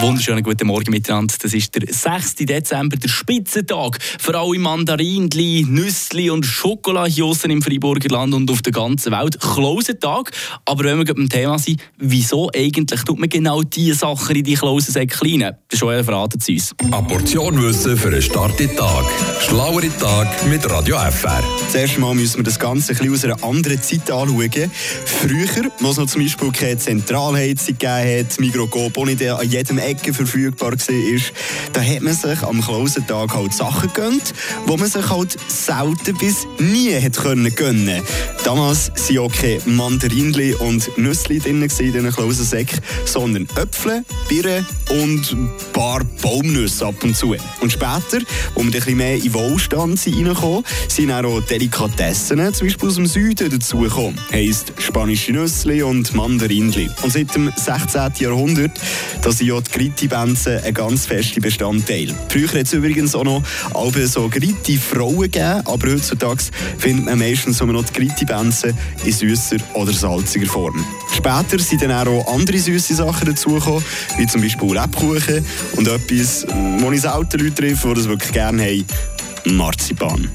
Wunderschönen guten Morgen miteinander. Das ist der 6. Dezember, der Spitzentag für alle Mandarinli, Nüssli und Schokoladjossen im Freiburger Land und auf der ganzen Welt. Klausentag. Aber wenn wir beim Thema sind, wieso eigentlich tut man genau diese Sachen in die Klausensäcke rein? Joel verratet es uns. Eine Portion Wissen für einen starken Tag. Schlauere Tag mit Radio FR. Zuerst mal müssen wir das Ganze ein bisschen aus einer anderen Zeit anschauen. Früher, wo es noch zum Beispiel keine Zentralheizung gegeben hat, Migrocoop auch nicht an jedem Ecke verfügbar war, da hat man sich am Klausentag halt Sachen gönnt, wo man sich halt selten bis nie hat können gönnen. Damals waren auch keine Mandarinli und Nüssli drin in diesen Klausensäcken, sondern Äpfel, Birnen und ein paar Baumnüsse ab und zu. Und später, wo wir bisschen mehr in Wohlstand reingekommen sind auch Delikatessen, zum Beispiel aus dem Süden, dazugekommen. Heisst spanische Nüssli und Mandarinli. Und seit dem 16. Jahrhundert, da sind ja die Gritti-Benzen ein ganz fester Bestandteil. Früher hat es übrigens auch noch so Gritti-Frauen gegeben, aber heutzutage findet man meistens nur noch die Gritti-Benzen in süßer oder salziger Form. Später sind dann auch andere süße Sachen dazugekommen, wie zum Beispiel Lebkuchen und etwas, wo ich selten Leute treffe, die das wirklich gerne haben, Marzipan.